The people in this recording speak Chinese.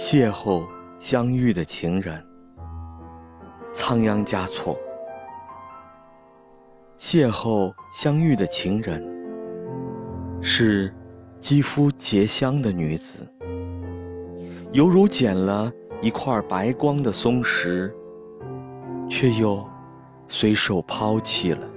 邂逅相遇的情人，仓央嘉措。邂逅相遇的情人，是肌肤洁香的女子，犹如捡了一块白光的松石，却又随手抛弃了。